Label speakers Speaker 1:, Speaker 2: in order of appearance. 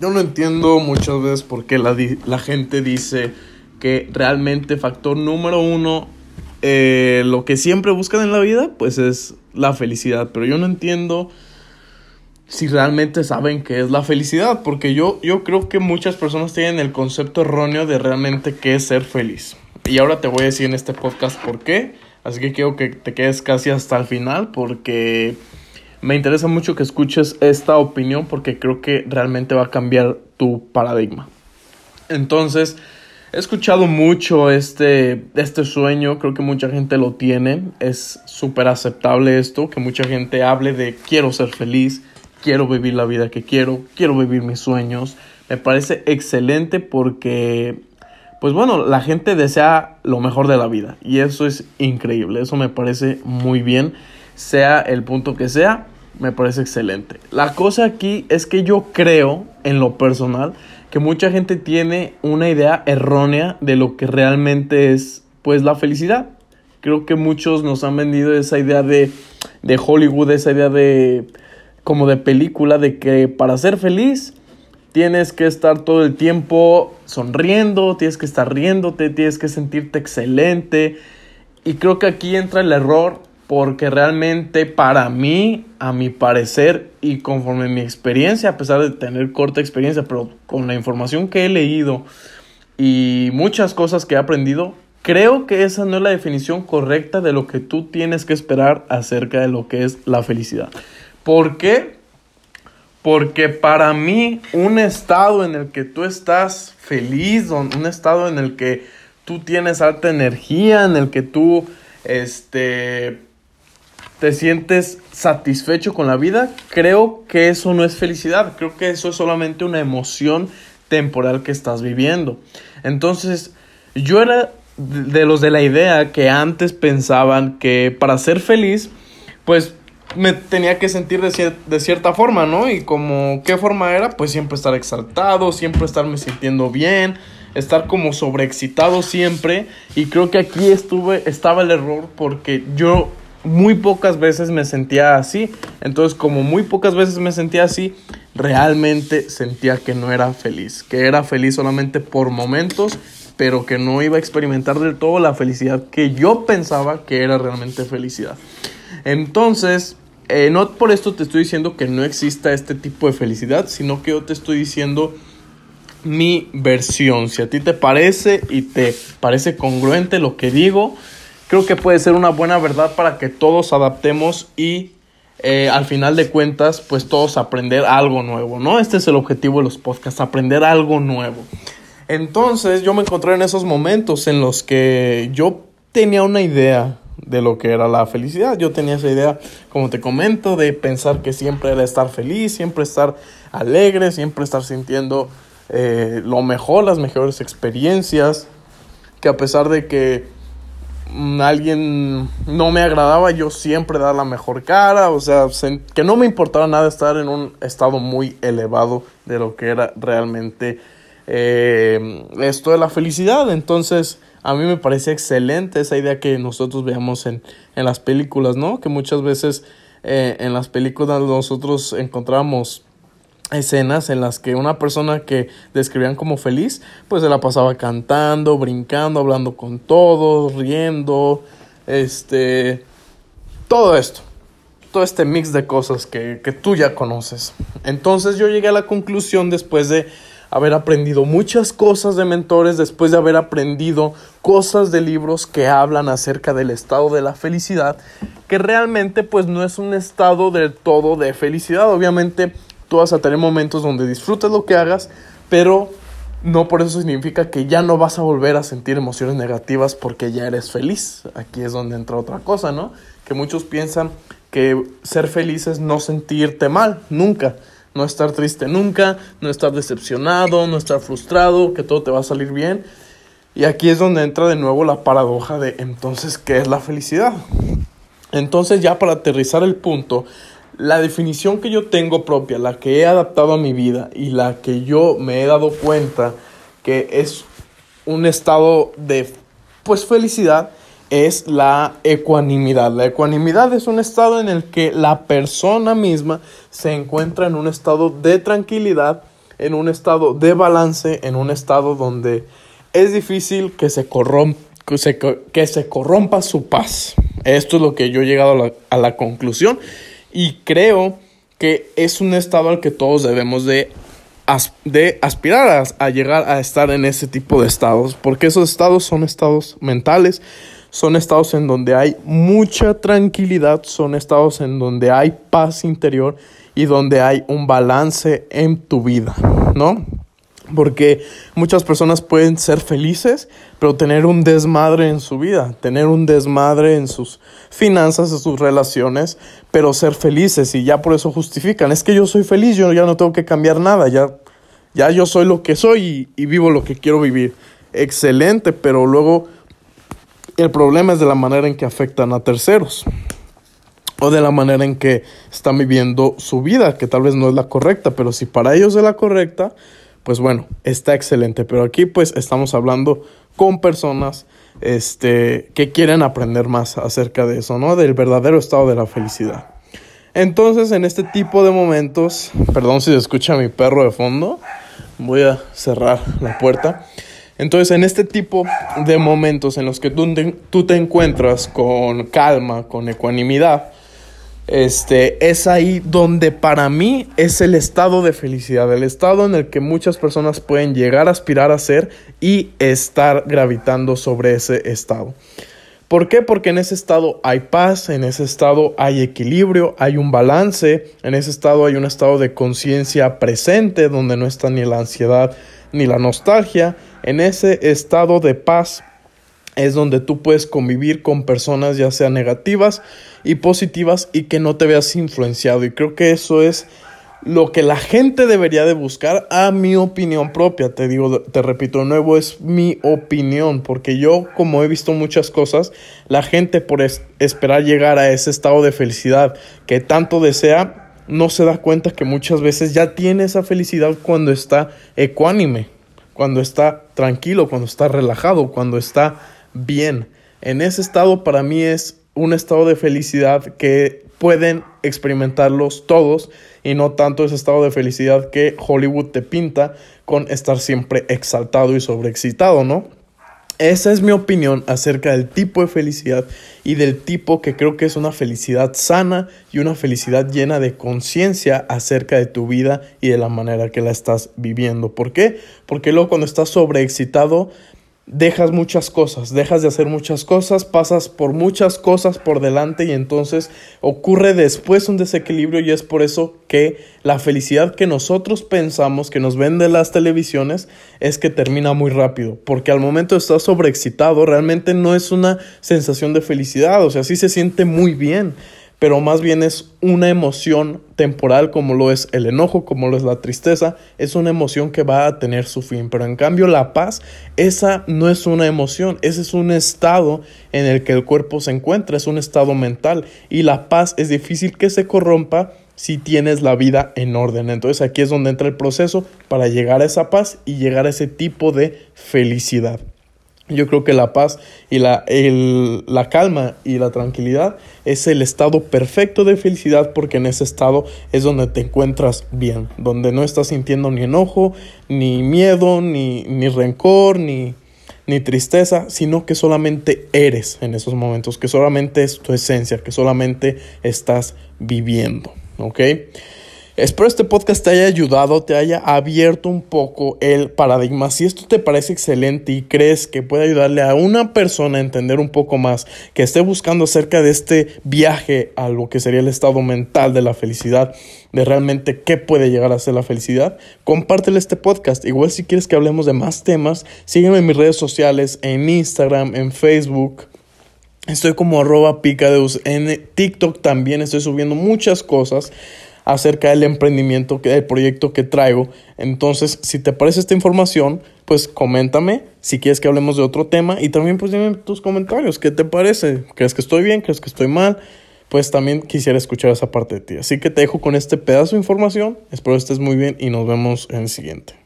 Speaker 1: Yo no entiendo muchas veces por qué la, la gente dice que realmente factor número uno, eh, lo que siempre buscan en la vida, pues es la felicidad. Pero yo no entiendo si realmente saben qué es la felicidad, porque yo, yo creo que muchas personas tienen el concepto erróneo de realmente qué es ser feliz. Y ahora te voy a decir en este podcast por qué. Así que quiero que te quedes casi hasta el final porque me interesa mucho que escuches esta opinión porque creo que realmente va a cambiar tu paradigma. Entonces, he escuchado mucho este, este sueño, creo que mucha gente lo tiene, es súper aceptable esto, que mucha gente hable de quiero ser feliz, quiero vivir la vida que quiero, quiero vivir mis sueños. Me parece excelente porque, pues bueno, la gente desea lo mejor de la vida y eso es increíble, eso me parece muy bien, sea el punto que sea, me parece excelente. La cosa aquí es que yo creo, en lo personal, que mucha gente tiene una idea errónea de lo que realmente es, pues, la felicidad. Creo que muchos nos han vendido esa idea de, de Hollywood, esa idea de, como de película, de que para ser feliz tienes que estar todo el tiempo sonriendo, tienes que estar riéndote, tienes que sentirte excelente. Y creo que aquí entra el error porque realmente para mí, a mi parecer y conforme mi experiencia, a pesar de tener corta experiencia, pero con la información que he leído y muchas cosas que he aprendido, creo que esa no es la definición correcta de lo que tú tienes que esperar acerca de lo que es la felicidad. ¿Por qué? Porque para mí un estado en el que tú estás feliz, un estado en el que tú tienes alta energía, en el que tú este te sientes satisfecho con la vida, creo que eso no es felicidad, creo que eso es solamente una emoción temporal que estás viviendo. Entonces, yo era de los de la idea que antes pensaban que para ser feliz, pues me tenía que sentir de, de, cierta forma, ¿no? Y como qué forma era, pues siempre estar exaltado, siempre estarme sintiendo bien, estar como sobreexcitado siempre. Y creo que aquí estuve, estaba el error porque yo muy pocas veces me sentía así. Entonces, como muy pocas veces me sentía así, realmente sentía que no era feliz, que era feliz solamente por momentos, pero que no iba a experimentar del todo la felicidad que yo pensaba que era realmente felicidad. Entonces, eh, no por esto te estoy diciendo que no exista este tipo de felicidad, sino que yo te estoy diciendo mi versión. Si a ti te parece y te parece congruente lo que digo, creo que puede ser una buena verdad para que todos adaptemos y eh, al final de cuentas, pues todos aprender algo nuevo, ¿no? Este es el objetivo de los podcasts, aprender algo nuevo. Entonces yo me encontré en esos momentos en los que yo tenía una idea de lo que era la felicidad. Yo tenía esa idea, como te comento, de pensar que siempre era estar feliz, siempre estar alegre, siempre estar sintiendo eh, lo mejor, las mejores experiencias, que a pesar de que alguien no me agradaba, yo siempre dar la mejor cara, o sea, que no me importaba nada estar en un estado muy elevado de lo que era realmente eh, esto de la felicidad. Entonces, a mí me parece excelente esa idea que nosotros veamos en, en las películas, ¿no? Que muchas veces eh, en las películas nosotros encontramos escenas en las que una persona que describían como feliz, pues se la pasaba cantando, brincando, hablando con todos, riendo, este, todo esto, todo este mix de cosas que, que tú ya conoces. Entonces yo llegué a la conclusión después de haber aprendido muchas cosas de mentores, después de haber aprendido cosas de libros que hablan acerca del estado de la felicidad, que realmente pues no es un estado del todo de felicidad, obviamente Tú vas a tener momentos donde disfrutes lo que hagas, pero no por eso significa que ya no vas a volver a sentir emociones negativas porque ya eres feliz. Aquí es donde entra otra cosa, ¿no? Que muchos piensan que ser feliz es no sentirte mal, nunca. No estar triste nunca, no estar decepcionado, no estar frustrado, que todo te va a salir bien. Y aquí es donde entra de nuevo la paradoja de entonces, ¿qué es la felicidad? Entonces ya para aterrizar el punto, la definición que yo tengo propia, la que he adaptado a mi vida y la que yo me he dado cuenta que es un estado de pues felicidad es la ecuanimidad. La ecuanimidad es un estado en el que la persona misma se encuentra en un estado de tranquilidad en un estado de balance, en un estado donde es difícil que se, que se, que se corrompa su paz. Esto es lo que yo he llegado a la, a la conclusión y creo que es un estado al que todos debemos de, de aspirar a, a, llegar a estar en ese tipo de estados, porque esos estados son estados mentales, son estados en donde hay mucha tranquilidad, son estados en donde hay paz interior y donde hay un balance en tu vida, ¿no? Porque muchas personas pueden ser felices, pero tener un desmadre en su vida, tener un desmadre en sus finanzas, en sus relaciones, pero ser felices y ya por eso justifican. Es que yo soy feliz, yo ya no tengo que cambiar nada, ya, ya yo soy lo que soy y, y vivo lo que quiero vivir. Excelente, pero luego el problema es de la manera en que afectan a terceros o de la manera en que están viviendo su vida, que tal vez no es la correcta, pero si para ellos es la correcta, pues bueno, está excelente. Pero aquí pues estamos hablando con personas este, que quieren aprender más acerca de eso, ¿no? Del verdadero estado de la felicidad. Entonces, en este tipo de momentos, perdón si se escucha mi perro de fondo, voy a cerrar la puerta. Entonces, en este tipo de momentos en los que tú tú te encuentras con calma, con ecuanimidad, este, es ahí donde para mí es el estado de felicidad, el estado en el que muchas personas pueden llegar a aspirar a ser y estar gravitando sobre ese estado. ¿Por qué? Porque en ese estado hay paz, en ese estado hay equilibrio, hay un balance, en ese estado hay un estado de conciencia presente donde no está ni la ansiedad ni la nostalgia. En ese estado de paz es donde tú puedes convivir con personas ya sean negativas y positivas y que no te veas influenciado. Y creo que eso es lo que la gente debería de buscar a mi opinión propia. Te digo, te repito de nuevo, es mi opinión, porque yo como he visto muchas cosas, la gente por esperar llegar a ese estado de felicidad que tanto desea, no se da cuenta que muchas veces ya tiene esa felicidad cuando está ecuánime, cuando está tranquilo, cuando está relajado, cuando está bien. En ese estado para mí es un estado de felicidad que pueden experimentarlos todos y no tanto ese estado de felicidad que Hollywood te pinta con estar siempre exaltado y sobreexcitado, ¿no? Esa es mi opinión acerca del tipo de felicidad y del tipo que creo que es una felicidad sana y una felicidad llena de conciencia acerca de tu vida y de la manera que la estás viviendo. ¿Por qué? Porque luego cuando estás sobreexcitado dejas muchas cosas, dejas de hacer muchas cosas, pasas por muchas cosas por delante y entonces ocurre después un desequilibrio y es por eso que la felicidad que nosotros pensamos que nos vende las televisiones es que termina muy rápido, porque al momento estar sobreexcitado realmente no es una sensación de felicidad, o sea, sí se siente muy bien pero más bien es una emoción temporal como lo es el enojo, como lo es la tristeza, es una emoción que va a tener su fin, pero en cambio la paz, esa no es una emoción, ese es un estado en el que el cuerpo se encuentra, es un estado mental y la paz es difícil que se corrompa si tienes la vida en orden. Entonces aquí es donde entra el proceso para llegar a esa paz y llegar a ese tipo de felicidad. Yo creo que la paz y la, la calma y la tranquilidad es el estado perfecto de felicidad porque en ese estado es donde te encuentras bien, donde no estás sintiendo ni enojo, ni miedo, ni, ni rencor, ni, ni tristeza, sino que solamente eres en esos momentos, que solamente es tu esencia, que solamente estás viviendo, ¿ok? Espero este podcast te haya ayudado, te haya abierto un poco el paradigma. Si esto te parece excelente y crees que puede ayudarle a una persona a entender un poco más, que esté buscando acerca de este viaje a lo que sería el estado mental de la felicidad, de realmente qué puede llegar a ser la felicidad, compártele este podcast. Igual si quieres que hablemos de más temas, sígueme en mis redes sociales, en Instagram, en Facebook. Estoy como arroba picadeus. En TikTok también estoy subiendo muchas cosas acerca del emprendimiento, del proyecto que traigo. Entonces, si te parece esta información, pues coméntame si quieres que hablemos de otro tema y también pues dime tus comentarios, ¿qué te parece? ¿Crees que estoy bien? ¿Crees que estoy mal? Pues también quisiera escuchar esa parte de ti. Así que te dejo con este pedazo de información. Espero estés muy bien y nos vemos en el siguiente.